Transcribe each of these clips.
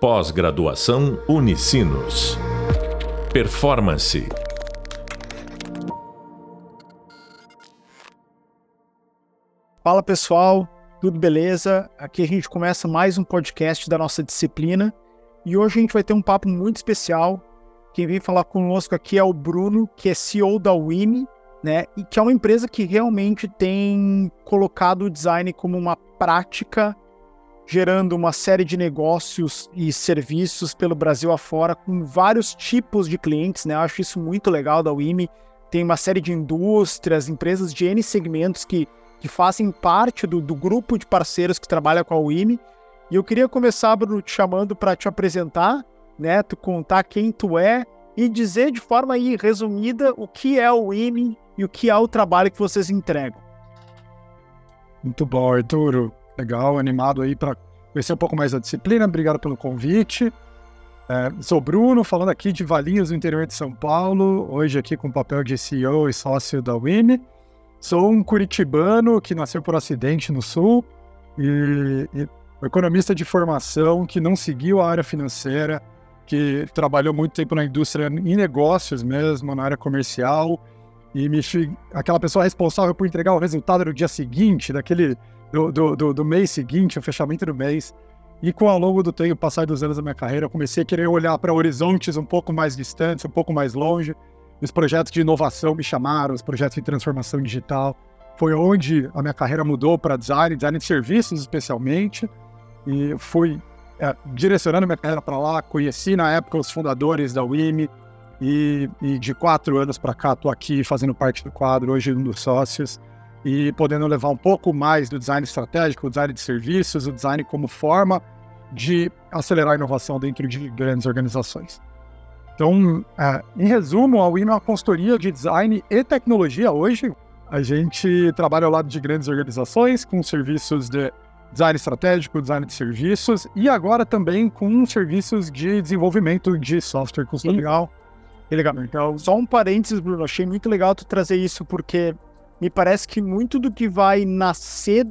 Pós-graduação Unicinos. Performance. Fala pessoal, tudo beleza? Aqui a gente começa mais um podcast da nossa disciplina e hoje a gente vai ter um papo muito especial. Quem vem falar conosco aqui é o Bruno, que é CEO da WIMI, né? E que é uma empresa que realmente tem colocado o design como uma prática gerando uma série de negócios e serviços pelo Brasil afora, com vários tipos de clientes, né? Eu acho isso muito legal da WIMI. Tem uma série de indústrias, empresas de N segmentos que, que fazem parte do, do grupo de parceiros que trabalha com a WIMI. E eu queria começar, Bruno, te chamando para te apresentar, né? Tu contar quem tu é e dizer de forma aí resumida o que é o WIMI e o que é o trabalho que vocês entregam. Muito bom, Arturo legal, animado aí para conhecer um pouco mais da disciplina. Obrigado pelo convite. É, sou Bruno, falando aqui de Valinhos, do interior de São Paulo, hoje aqui com o papel de CEO e sócio da WIMI. Sou um curitibano que nasceu por acidente no Sul e, e economista de formação que não seguiu a área financeira, que trabalhou muito tempo na indústria, em negócios mesmo, na área comercial, e me aquela pessoa responsável por entregar o resultado no dia seguinte, daquele do, do, do, do mês seguinte, o fechamento do mês. E com ao longo do tempo, passar dos anos da minha carreira, eu comecei a querer olhar para horizontes um pouco mais distantes, um pouco mais longe. Os projetos de inovação me chamaram, os projetos de transformação digital. Foi onde a minha carreira mudou para design, design de serviços especialmente. E fui é, direcionando minha carreira para lá. Conheci na época os fundadores da WIMI. E, e de quatro anos para cá, estou aqui fazendo parte do quadro, hoje um dos sócios e podendo levar um pouco mais do design estratégico, o design de serviços, o design como forma de acelerar a inovação dentro de grandes organizações. Então, é, em resumo, a WIM é uma consultoria de design e tecnologia hoje. A gente trabalha ao lado de grandes organizações com serviços de design estratégico, design de serviços e agora também com serviços de desenvolvimento de software. Custo legal. legal. Então, só um parênteses, Bruno. Achei muito legal tu trazer isso porque me parece que muito do que vai nascer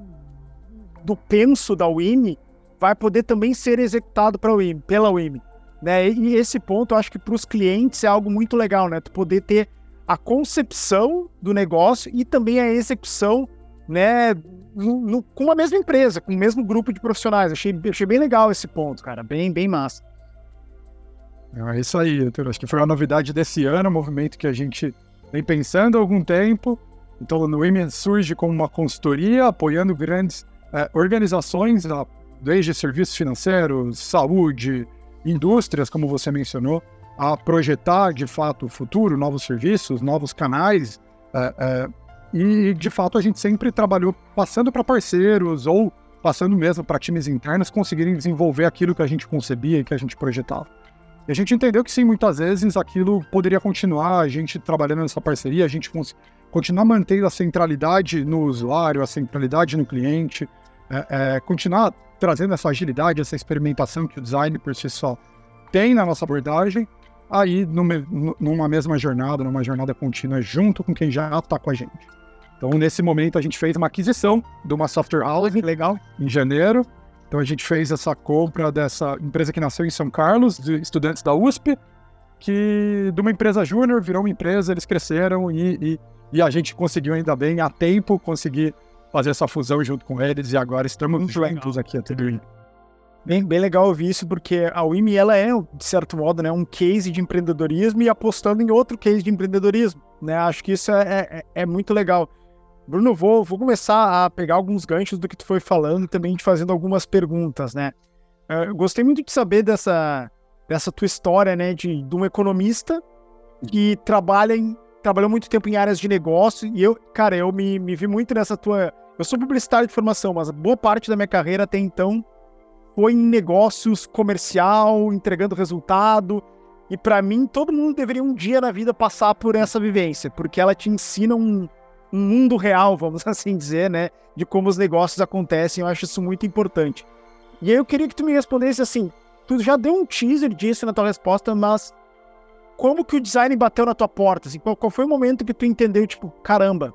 do penso da WIM vai poder também ser executado para pela WIM. Né? E esse ponto, eu acho que para os clientes é algo muito legal, né? Tu poder ter a concepção do negócio e também a execução, né? No, no, com a mesma empresa, com o mesmo grupo de profissionais. Achei, achei bem legal esse ponto, cara. Bem, bem massa. É isso aí, Arthur. Acho que foi uma novidade desse ano, um movimento que a gente vem pensando há algum tempo então, o Women surge como uma consultoria apoiando grandes é, organizações, desde serviços financeiros, saúde, indústrias, como você mencionou, a projetar de fato o futuro, novos serviços, novos canais. É, é, e de fato a gente sempre trabalhou passando para parceiros ou passando mesmo para times internos conseguirem desenvolver aquilo que a gente concebia e que a gente projetava. E a gente entendeu que sim, muitas vezes aquilo poderia continuar, a gente trabalhando nessa parceria, a gente continuar mantendo a centralidade no usuário, a centralidade no cliente, é, é, continuar trazendo essa agilidade, essa experimentação que o design por si só tem na nossa abordagem, aí numa, numa mesma jornada, numa jornada contínua, junto com quem já está com a gente. Então, nesse momento, a gente fez uma aquisição de uma software house legal em janeiro. Então, a gente fez essa compra dessa empresa que nasceu em São Carlos, de estudantes da USP, que de uma empresa júnior virou uma empresa, eles cresceram e, e e a gente conseguiu ainda bem, a tempo, conseguir fazer essa fusão junto com eles e agora estamos Muito juntos legal. aqui a tudo Bem, bem legal ouvir isso, porque a WIMI, ela é, de certo modo, né, um case de empreendedorismo e apostando em outro case de empreendedorismo. Né? Acho que isso é, é, é muito legal. Bruno, vou, vou começar a pegar alguns ganchos do que tu foi falando e também te fazendo algumas perguntas, né? Eu gostei muito de saber dessa, dessa tua história, né, de, de um economista que trabalha em trabalhou muito tempo em áreas de negócio e eu, cara, eu me, me vi muito nessa tua. Eu sou publicitário de formação, mas boa parte da minha carreira até então foi em negócios comercial, entregando resultado. E para mim, todo mundo deveria um dia na vida passar por essa vivência, porque ela te ensina um, um mundo real, vamos assim dizer, né? De como os negócios acontecem. Eu acho isso muito importante. E aí eu queria que tu me respondesse assim: tu já deu um teaser disso na tua resposta, mas como que o design bateu na tua porta? Assim, qual, qual, foi o momento que tu entendeu, tipo, caramba,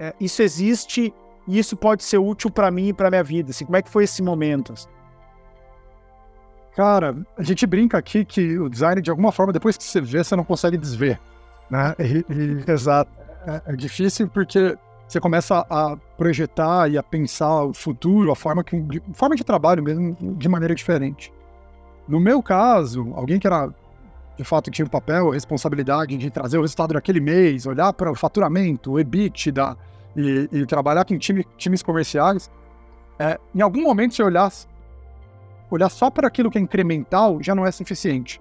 é, isso existe e isso pode ser útil para mim e para minha vida? Assim, como é que foi esse momento? Assim? Cara, a gente brinca aqui que o design, de alguma forma, depois que você vê, você não consegue desver. Né? Exato. É, é, difícil porque você começa a projetar e a pensar o futuro, a forma, que, de, forma de trabalho mesmo, de maneira diferente. No meu caso, alguém que era de fato tinha o papel, a responsabilidade de trazer o resultado daquele mês, olhar para o faturamento, o EBITDA e, e trabalhar com time, times comerciais, é, em algum momento você olhar olhar só para aquilo que é incremental já não é suficiente.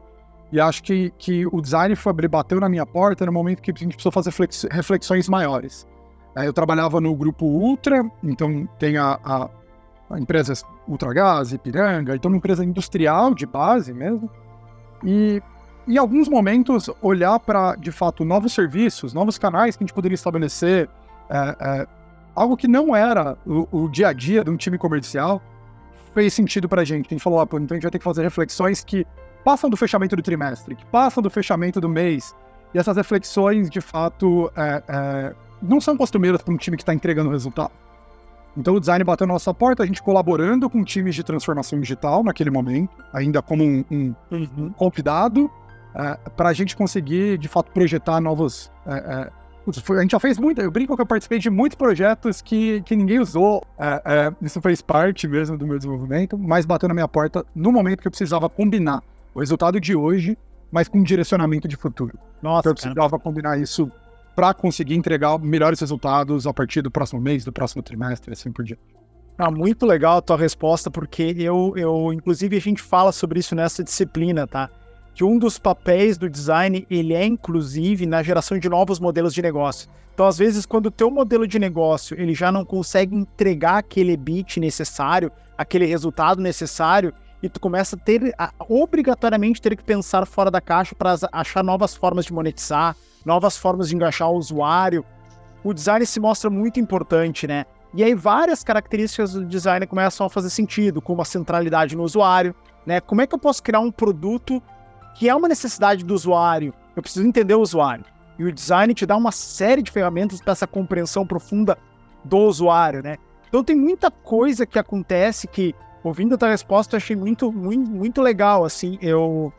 E acho que, que o design foi, bateu na minha porta no momento que a gente precisou fazer reflexões maiores. É, eu trabalhava no grupo Ultra, então tem a, a empresas Ultragás, Ipiranga, então uma empresa industrial de base mesmo. E em alguns momentos olhar para, de fato, novos serviços, novos canais que a gente poderia estabelecer, é, é, algo que não era o, o dia a dia de um time comercial, fez sentido pra gente. A gente falou, ah, pô, então a gente vai ter que fazer reflexões que passam do fechamento do trimestre, que passam do fechamento do mês. E essas reflexões, de fato, é, é, não são costumeiras para um time que está entregando resultado. Então o design bateu na nossa porta, a gente colaborando com times de transformação digital naquele momento, ainda como um, um, um convidado, é, para a gente conseguir, de fato, projetar novos é, é, a gente já fez muito, eu brinco que eu participei de muitos projetos que, que ninguém usou. É, é, isso fez parte mesmo do meu desenvolvimento, mas bateu na minha porta no momento que eu precisava combinar o resultado de hoje, mas com um direcionamento de futuro. Nossa, então eu precisava cara. combinar isso para conseguir entregar melhores resultados a partir do próximo mês, do próximo trimestre, assim por diante. Ah, muito legal a tua resposta, porque eu, eu, inclusive, a gente fala sobre isso nessa disciplina, tá? que um dos papéis do design ele é inclusive na geração de novos modelos de negócio. Então, às vezes, quando o teu modelo de negócio ele já não consegue entregar aquele bit necessário, aquele resultado necessário, e tu começa a ter a, obrigatoriamente ter que pensar fora da caixa para achar novas formas de monetizar, novas formas de engajar o usuário. O design se mostra muito importante, né? E aí várias características do design começam a fazer sentido, como a centralidade no usuário, né? Como é que eu posso criar um produto que é uma necessidade do usuário. Eu preciso entender o usuário. E o design te dá uma série de ferramentas para essa compreensão profunda do usuário, né? Então tem muita coisa que acontece que, ouvindo a tua resposta, achei muito, muito, muito legal, assim, eu...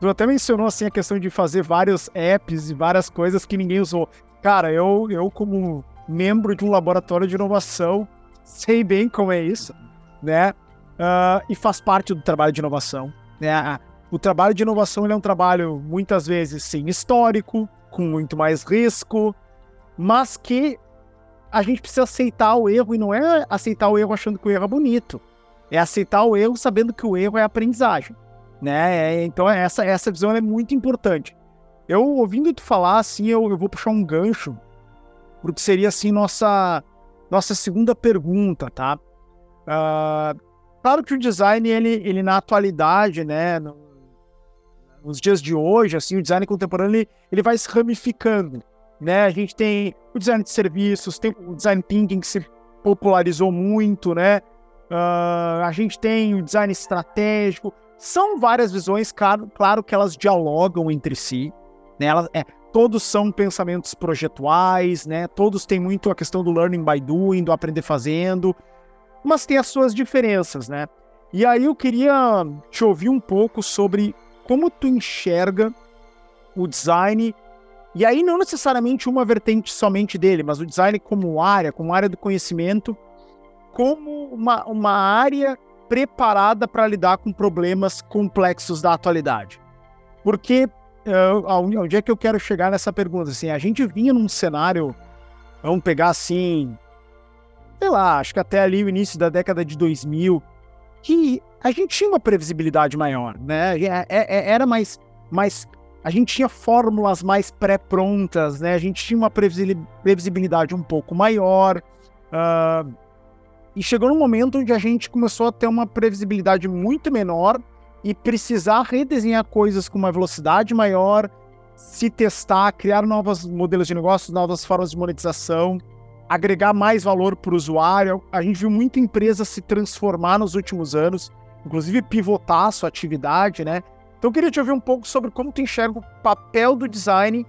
Tu até mencionou, assim, a questão de fazer vários apps e várias coisas que ninguém usou. Cara, eu, eu como membro de um laboratório de inovação, sei bem como é isso, né? Uh, e faz parte do trabalho de inovação. Né? O trabalho de inovação é um trabalho, muitas vezes, sim, histórico, com muito mais risco, mas que a gente precisa aceitar o erro e não é aceitar o erro achando que o erro é bonito. É aceitar o erro sabendo que o erro é aprendizagem. Né? É, então, essa, essa visão é muito importante. Eu, ouvindo tu falar, assim, eu, eu vou puxar um gancho porque seria, assim, nossa, nossa segunda pergunta, tá? Uh, claro que o design, ele, ele na atualidade, né, no, nos dias de hoje, assim, o design contemporâneo ele, ele vai se ramificando, né? A gente tem o design de serviços, tem o design thinking que se popularizou muito, né? Uh, a gente tem o design estratégico. São várias visões, claro, claro que elas dialogam entre si, né? Elas, é, todos são pensamentos projetuais, né? Todos têm muito a questão do learning by doing, do aprender fazendo, mas tem as suas diferenças, né? E aí eu queria te ouvir um pouco sobre como tu enxerga o design, e aí não necessariamente uma vertente somente dele, mas o design como área, como área do conhecimento, como uma, uma área preparada para lidar com problemas complexos da atualidade. Porque uh, onde é que eu quero chegar nessa pergunta? Assim, a gente vinha num cenário, vamos pegar assim, sei lá, acho que até ali o início da década de 2000, que a gente tinha uma previsibilidade maior, né? É, é, era mais, mais. A gente tinha fórmulas mais pré-prontas, né? A gente tinha uma previsibilidade um pouco maior. Uh, e chegou num momento onde a gente começou a ter uma previsibilidade muito menor e precisar redesenhar coisas com uma velocidade maior, se testar, criar novos modelos de negócio, novas formas de monetização agregar mais valor para o usuário. A gente viu muita empresa se transformar nos últimos anos, inclusive pivotar a sua atividade, né? Então eu queria te ouvir um pouco sobre como tu enxerga o papel do design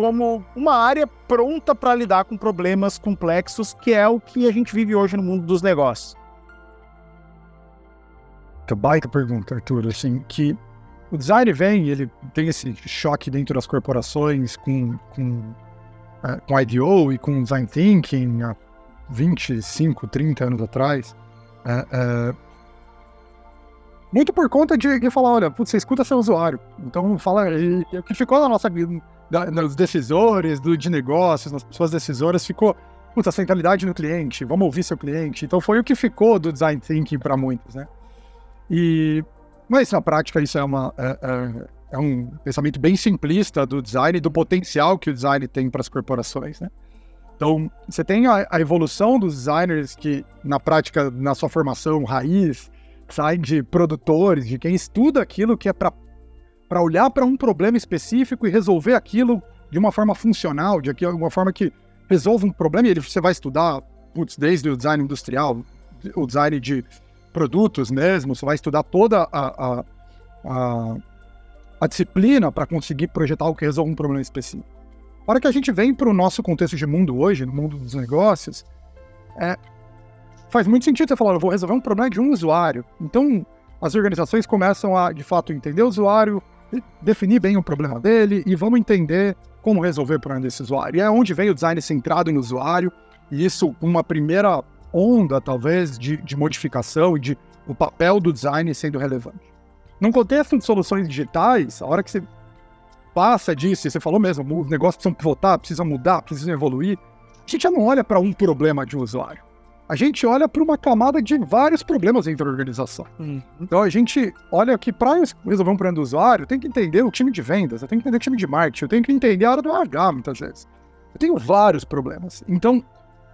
como uma área pronta para lidar com problemas complexos, que é o que a gente vive hoje no mundo dos negócios. Baita, baita pergunta, Arthur. Assim, que o design vem, ele tem esse choque dentro das corporações com, com, é, com IDO e com design thinking há 25, 30 anos atrás. É, é, muito por conta de, de falar, olha, putz, você escuta seu usuário. Então fala, o que ficou na nossa da, nos decisores do, de negócios, nas pessoas decisoras, ficou putz, a centralidade no cliente, vamos ouvir seu cliente. Então foi o que ficou do design thinking para muitos, né? E, mas na prática isso é, uma, é, é, é, um pensamento bem simplista do design e do potencial que o design tem para as corporações, né? Então, você tem a, a, evolução dos designers que, na prática, na sua formação raiz, saem de produtores, de quem estuda aquilo que é para olhar para um problema específico e resolver aquilo de uma forma funcional, de uma forma que resolva um problema e você vai estudar, putz, desde o design industrial, o design de produtos mesmo, você vai estudar toda a, a, a, a disciplina para conseguir projetar algo que resolva um problema específico. A hora que a gente vem para o nosso contexto de mundo hoje, no mundo dos negócios, é, faz muito sentido você falar, eu vou resolver um problema de um usuário. Então, as organizações começam a, de fato, entender o usuário, definir bem o problema dele e vamos entender como resolver o problema desse usuário. E é onde vem o design centrado no usuário, e isso uma primeira onda, talvez, de, de modificação e de o papel do design sendo relevante. Num contexto de soluções digitais, a hora que você passa disso, você falou mesmo, os negócios precisam pivotar, precisam mudar, precisam evoluir, a gente já não olha para um problema de um usuário a gente olha para uma camada de vários problemas dentro da organização. Uhum. Então a gente olha que para resolver um problema do usuário, tem que entender o time de vendas, eu tenho que entender o time de marketing, eu tenho que entender a hora do RH muitas vezes. Eu tenho vários problemas. Então,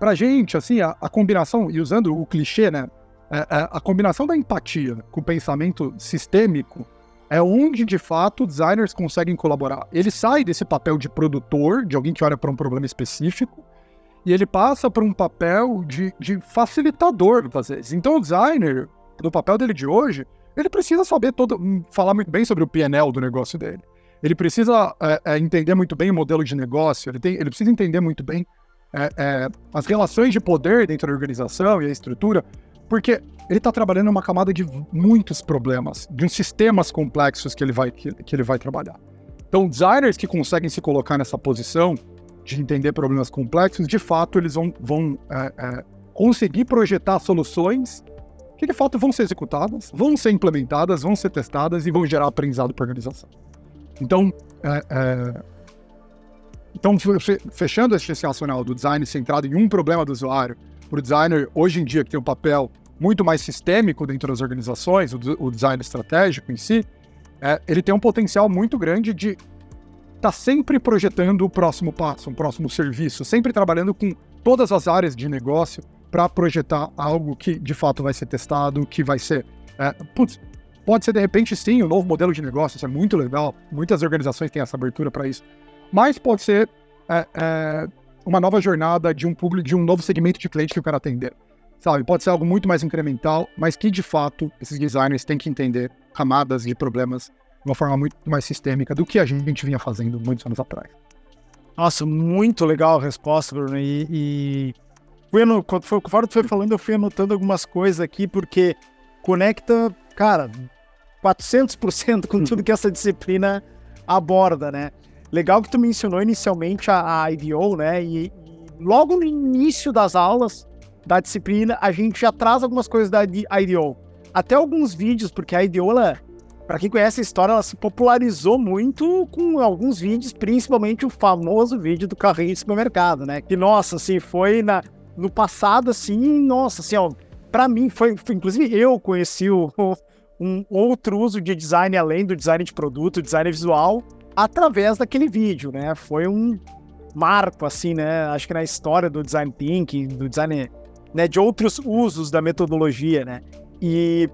para a gente, assim, a, a, combinação, e usando o clichê, né? A, é, é, a combinação da empatia com o pensamento sistêmico é onde, de fato, designers conseguem colaborar. Ele sai desse papel de produtor, de alguém que olha para um problema específico, e ele passa por um papel de, de facilitador, às vezes. Então o designer, no papel dele de hoje, ele precisa saber todo, hum, falar muito bem sobre o PNL do negócio dele. Ele precisa é, é, entender muito bem o modelo de negócio, ele, tem, ele precisa entender muito bem é, é as relações de poder dentro da organização e a estrutura, porque ele está trabalhando uma camada de muitos problemas, de uns sistemas complexos que ele vai, que, que ele vai trabalhar. Então, designers que conseguem se colocar nessa posição de entender problemas complexos, de fato eles vão, vão é, é, conseguir projetar soluções que de fato vão ser executadas, vão ser implementadas, vão ser testadas e vão gerar aprendizado para a organização. Então, é, é então fechando esse racional do design centrado em um problema do usuário, para o designer hoje em dia que tem um papel muito mais sistêmico dentro das organizações, o, o design estratégico em si, é, ele tem um potencial muito grande de está sempre projetando o próximo passo, um próximo serviço, sempre trabalhando com todas as áreas de negócio para projetar algo que de fato vai ser testado, que vai ser. É, putz, pode ser de repente sim um novo modelo de negócio, isso é muito legal. Muitas organizações têm essa abertura para isso. Mas pode ser é, é, uma nova jornada de um público, de um novo segmento de cliente que eu quero atender. Sabe? Pode ser algo muito mais incremental, mas que de fato esses designers têm que entender camadas de problemas de uma forma muito mais sistêmica do que a gente vinha fazendo muitos anos atrás. Nossa, muito legal a resposta, Bruno. E, e... Fui quando foi, conforme tu foi falando, eu fui anotando algumas coisas aqui, porque conecta, cara, 400% com tudo que essa disciplina aborda, né? Legal que tu mencionou inicialmente a, a IDO, né? E, e, logo no início das aulas da disciplina, a gente já traz algumas coisas da IDO. Até alguns vídeos, porque a IDO, ela para quem conhece a história, ela se popularizou muito com alguns vídeos, principalmente o famoso vídeo do carrinho de supermercado, né? Que, nossa, assim, foi na, no passado, assim, nossa, assim, ó, pra mim, foi, foi inclusive eu conheci o, um outro uso de design além do design de produto, design visual, através daquele vídeo, né? Foi um marco, assim, né? Acho que na história do design thinking, do design, né? De outros usos da metodologia, né? E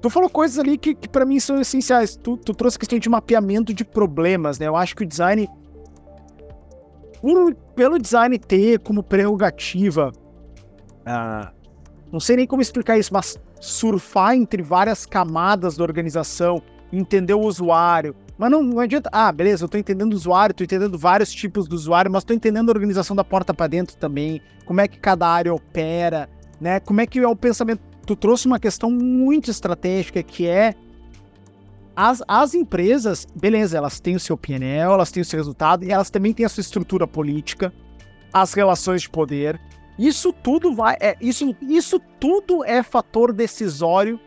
Tu falou coisas ali que, que para mim são essenciais. Tu, tu, trouxe a questão de mapeamento de problemas, né? Eu acho que o design. Um, pelo design ter como prerrogativa. Ah, não sei nem como explicar isso, mas surfar entre várias camadas da organização, entender o usuário. Mas não, não adianta. Ah, beleza, eu tô entendendo o usuário, tô entendendo vários tipos do usuário, mas tô entendendo a organização da porta para dentro também, como é que cada área opera, né? Como é que é o pensamento tu trouxe uma questão muito estratégica que é as, as empresas, beleza, elas têm o seu PNL, elas têm o seu resultado e elas também têm a sua estrutura política, as relações de poder. Isso tudo vai, é, isso, isso tudo é fator decisório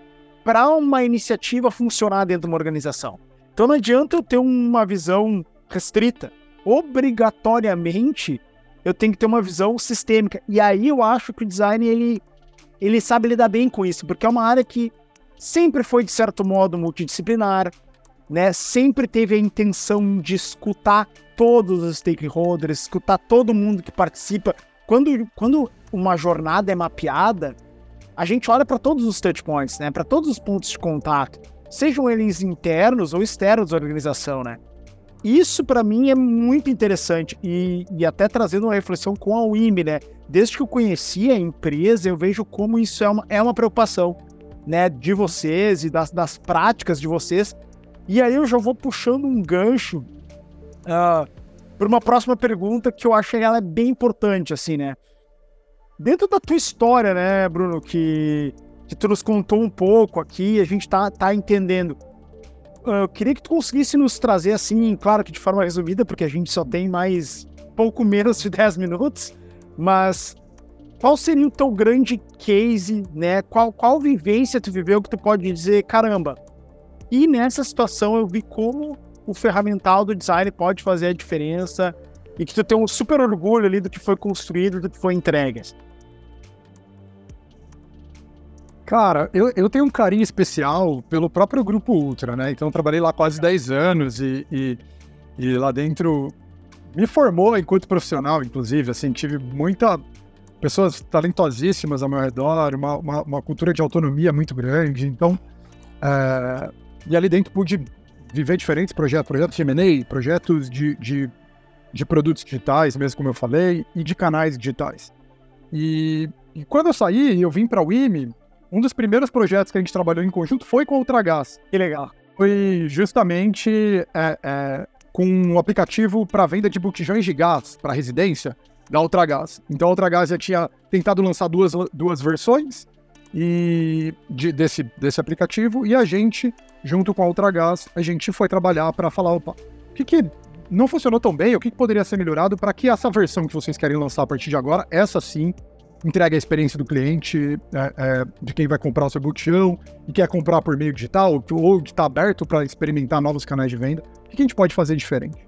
para uma iniciativa funcionar dentro de uma organização. Então não adianta eu ter uma visão restrita. Obrigatoriamente eu tenho que ter uma visão sistêmica. E aí eu acho que o design ele, ele sabe lidar bem com isso, porque é uma área que sempre foi, de certo modo, multidisciplinar, né? Sempre teve a intenção de escutar todos os stakeholders, escutar todo mundo que participa. Quando, quando uma jornada é mapeada, a gente olha para todos os touchpoints, né? Para todos os pontos de contato, sejam eles internos ou externos da organização, né? Isso para mim é muito interessante e, e, até trazendo uma reflexão com a WIM, né? Desde que eu conheci a empresa, eu vejo como isso é uma, é uma preocupação, né? De vocês e das, das práticas de vocês. E aí eu já vou puxando um gancho uh, ah, para uma próxima pergunta que eu acho que ela é bem importante, assim, né? Dentro da tua história, né, Bruno, que, que tu nos contou um pouco aqui, a gente tá, tá entendendo eu queria que tu conseguisse nos trazer assim, claro que de forma resumida, porque a gente só tem mais pouco menos de 10 minutos, mas qual seria o teu grande case, né? Qual, qual vivência tu viveu que tu pode dizer, caramba, e nessa situação eu vi como o ferramental do design pode fazer a diferença e que tu tem um super orgulho ali do que foi construído, do que foi entregue. Cara, eu, eu tenho um carinho especial pelo próprio Grupo Ultra, né? Então, trabalhei lá quase 10 anos e, e, e, lá dentro me formou enquanto profissional, inclusive. Assim, tive muita pessoas talentosíssimas ao meu redor, uma, uma, uma cultura de autonomia muito grande. Então, é, e ali dentro pude viver diferentes projetos, projetos de M&A, projetos de, de, de produtos digitais, mesmo como eu falei, e de canais digitais. E, e quando eu saí, eu vim para o IME, um dos primeiros projetos que a gente trabalhou em conjunto foi com a Ultragás. Que legal. Foi justamente é, é, com um aplicativo para venda de botijões de gás para residência da Ultragás. Então a Ultragás já tinha tentado lançar duas, duas versões e de, desse, desse aplicativo e a gente, junto com a Ultragás, a gente foi trabalhar para falar, opa, o que, que não funcionou tão bem, o que, que poderia ser melhorado para que essa versão que vocês querem lançar a partir de agora, essa sim, entrega a experiência do cliente, é, é, de quem vai comprar o seu botijão e quer comprar por meio digital ou está aberto para experimentar novos canais de venda. O que a gente pode fazer diferente?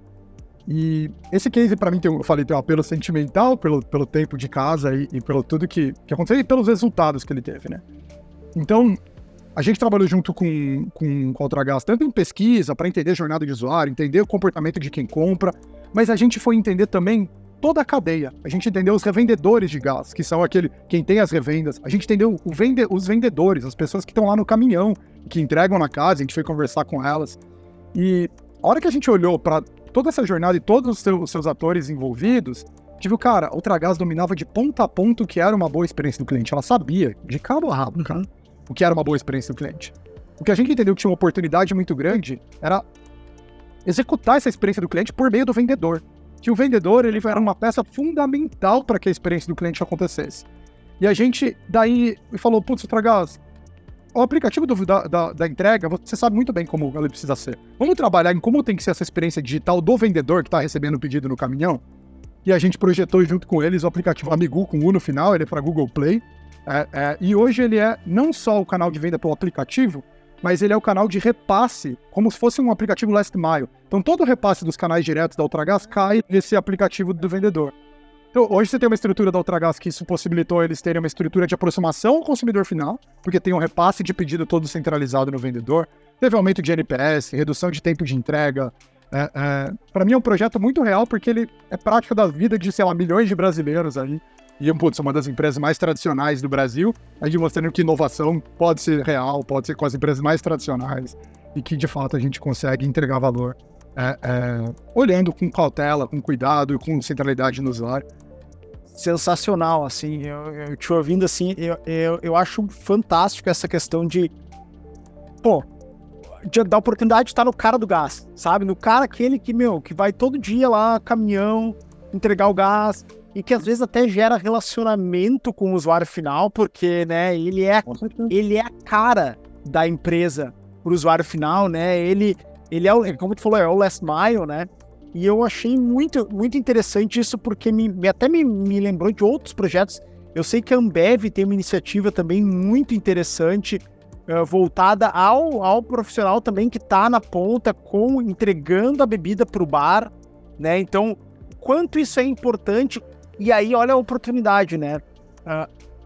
E esse case, para mim, tem, eu falei, tem um apelo sentimental pelo, pelo tempo de casa e, e pelo tudo que, que aconteceu e pelos resultados que ele teve, né? Então, a gente trabalhou junto com, com, com a tanto em pesquisa, para entender a jornada de usuário, entender o comportamento de quem compra, mas a gente foi entender também toda a cadeia. A gente entendeu os revendedores de gás, que são aquele quem tem as revendas. A gente entendeu vende, os vendedores, as pessoas que estão lá no caminhão, que entregam na casa. A gente foi conversar com elas. E a hora que a gente olhou para toda essa jornada e todos os seus, os seus atores envolvidos, tive o cara, a Ultragás dominava de ponta a ponta o que era uma boa experiência do cliente. Ela sabia, de cabo a rabo, cara, o que era uma boa experiência do cliente. O que a gente entendeu que tinha uma oportunidade muito grande era executar essa experiência do cliente por meio do vendedor que o vendedor ele era uma peça fundamental para que a experiência do cliente acontecesse. E a gente daí falou, putz, Tragás, o aplicativo do, da, da, da, entrega, você sabe muito bem como ele precisa ser. Vamos trabalhar em como tem que ser essa experiência digital do vendedor que está recebendo o pedido no caminhão? E a gente projetou junto com eles o aplicativo Amigu com U no final, ele é para Google Play. É, é, e hoje ele é não só o canal de venda pelo aplicativo, mas ele é o canal de repasse, como se fosse um aplicativo last mile. Então todo o repasse dos canais diretos da Ultragás cai nesse aplicativo do vendedor. Então, hoje você tem uma estrutura da Ultragás que isso possibilitou eles terem uma estrutura de aproximação ao consumidor final, porque tem um repasse de pedido todo centralizado no vendedor, teve aumento de NPS, redução de tempo de entrega. É, é, para mim é um projeto muito real, porque ele é prática da vida de, sei lá, milhões de brasileiros aí e putz, uma das empresas mais tradicionais do Brasil, a gente mostrando que inovação pode ser real, pode ser com as empresas mais tradicionais e que de fato a gente consegue entregar valor é, é, olhando com cautela, com cuidado e com centralidade no usuário. Sensacional, assim, eu, eu te ouvindo assim, eu, eu, eu acho fantástico essa questão de, pô, de, da oportunidade de estar no cara do gás, sabe? No cara aquele que, meu, que vai todo dia lá, caminhão, entregar o gás, e que às vezes até gera relacionamento com o usuário final, porque, né, ele é, ele é a cara da empresa para o usuário final, né? Ele, ele é, o, como tu falou, é o last mile, né? E eu achei muito, muito interessante isso, porque me, até me, me lembrou de outros projetos. Eu sei que a Ambev tem uma iniciativa também muito interessante, uh, voltada ao, ao profissional também que está na ponta, com entregando a bebida para o bar, né? Então, quanto isso é importante, e aí olha a oportunidade, né?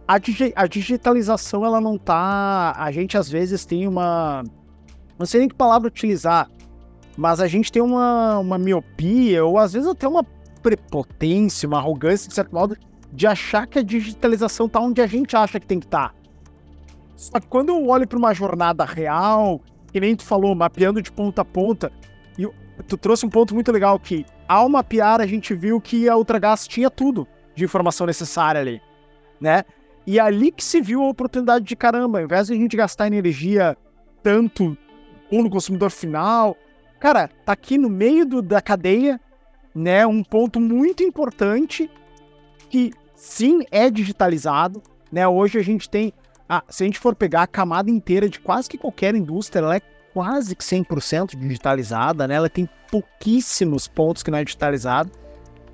A, digi a digitalização, ela não tá. A gente às vezes tem uma. Não sei nem que palavra utilizar, mas a gente tem uma, uma miopia, ou às vezes até uma prepotência, uma arrogância, de certo modo, de achar que a digitalização tá onde a gente acha que tem que estar. Tá. Só que quando eu olho para uma jornada real, que nem tu falou, mapeando de ponta a ponta, tu trouxe um ponto muito legal que, ao mapear, a gente viu que a Ultragás tinha tudo de informação necessária ali, né? E é ali que se viu a oportunidade de caramba, ao invés de a gente gastar energia tanto ou no consumidor final, cara, tá aqui no meio do, da cadeia, né? Um ponto muito importante que sim é digitalizado, né? Hoje a gente tem, se a gente for pegar a camada inteira de quase que qualquer indústria, ela é quase que 100% digitalizada, né? Ela tem pouquíssimos pontos que não é digitalizado.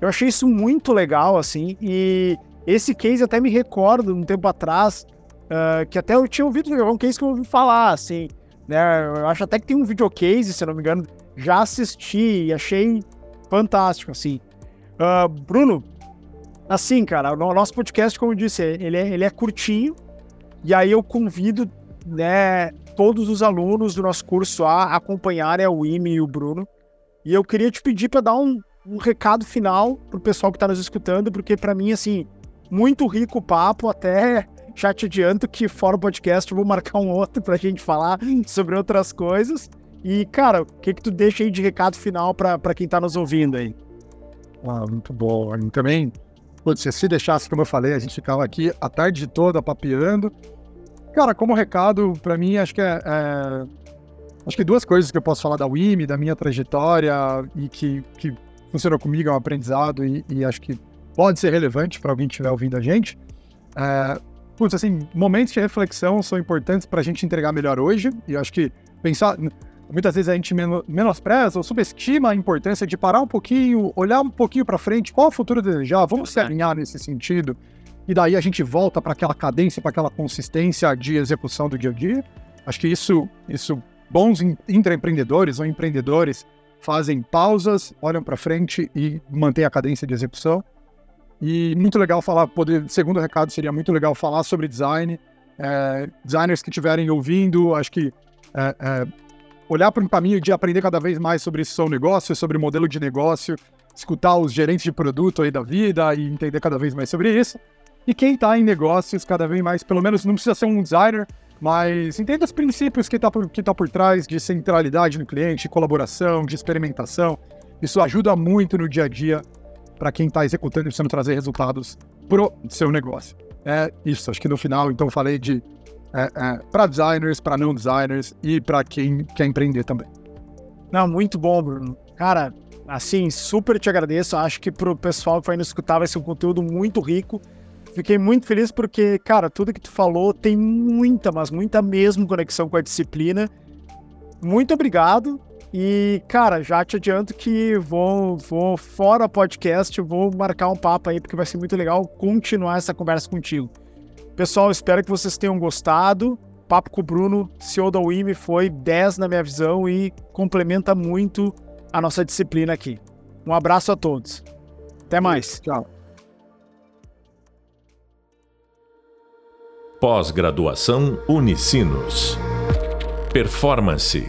Eu achei isso muito legal, assim, e esse case até me recordo, um tempo atrás, uh, que até eu tinha ouvido, é um case que eu ouvi falar, assim, né? Eu acho até que tem um videocase, se não me engano, já assisti e achei fantástico, assim. Uh, Bruno, assim, cara, o nosso podcast, como eu disse, ele é, ele é curtinho, e aí eu convido, né, todos os alunos do nosso curso a acompanharem a Wimi e o Bruno. E eu queria te pedir para dar um, um recado final pro pessoal que está nos escutando, porque para mim, assim, muito rico o papo, até já te adianto que fora o podcast eu vou marcar um outro pra gente falar sobre outras coisas. E, cara, o que que tu deixa aí de recado final para quem tá nos ouvindo aí? Ah, muito bom. Também, se deixasse, como eu falei, a gente ficava aqui a tarde toda papeando. Cara, como recado, para mim, acho que é, é, Acho que duas coisas que eu posso falar da WIMI, da minha trajetória e que, que funcionou comigo, é um aprendizado e, e acho que pode ser relevante para alguém que estiver ouvindo a gente. É, putz, assim, momentos de reflexão são importantes para a gente entregar melhor hoje, e eu acho que pensar. Muitas vezes a gente menospreza ou subestima a importância de parar um pouquinho, olhar um pouquinho para frente, qual é o futuro desejar, vamos se alinhar nesse sentido, e daí a gente volta para aquela cadência, para aquela consistência de execução do dia a dia. Acho que isso, isso bons intraempreendedores ou empreendedores fazem pausas, olham para frente e mantêm a cadência de execução. E muito legal falar, poder, segundo recado, seria muito legal falar sobre design. É, designers que estiverem ouvindo, acho que é, é, olhar para um caminho de aprender cada vez mais sobre seu negócio, sobre modelo de negócio, escutar os gerentes de produto aí da vida e entender cada vez mais sobre isso. E quem está em negócios, cada vez mais, pelo menos não precisa ser um designer, mas entenda os princípios que está por, que tá por trás de centralidade no cliente, colaboração, de experimentação. Isso ajuda muito no dia a dia para quem está executando e precisando trazer resultados pro seu negócio. É isso, acho que no final, então, falei de é, é, para designers, para não designers e para quem quer empreender também. Não, muito bom, Bruno. Cara, assim, super te agradeço. Acho que pro pessoal que vai nos escutar vai ser um conteúdo muito rico. Fiquei muito feliz porque, cara, tudo que tu falou tem muita, mas muita mesmo conexão com a disciplina. Muito obrigado. E, cara, já te adianto que vou, vou fora podcast, vou marcar um papo aí, porque vai ser muito legal continuar essa conversa contigo. Pessoal, espero que vocês tenham gostado. Papo com o Bruno, CEO da WIME, foi 10 na minha visão e complementa muito a nossa disciplina aqui. Um abraço a todos. Até mais. Tchau. Pós-graduação Unicinos. Performance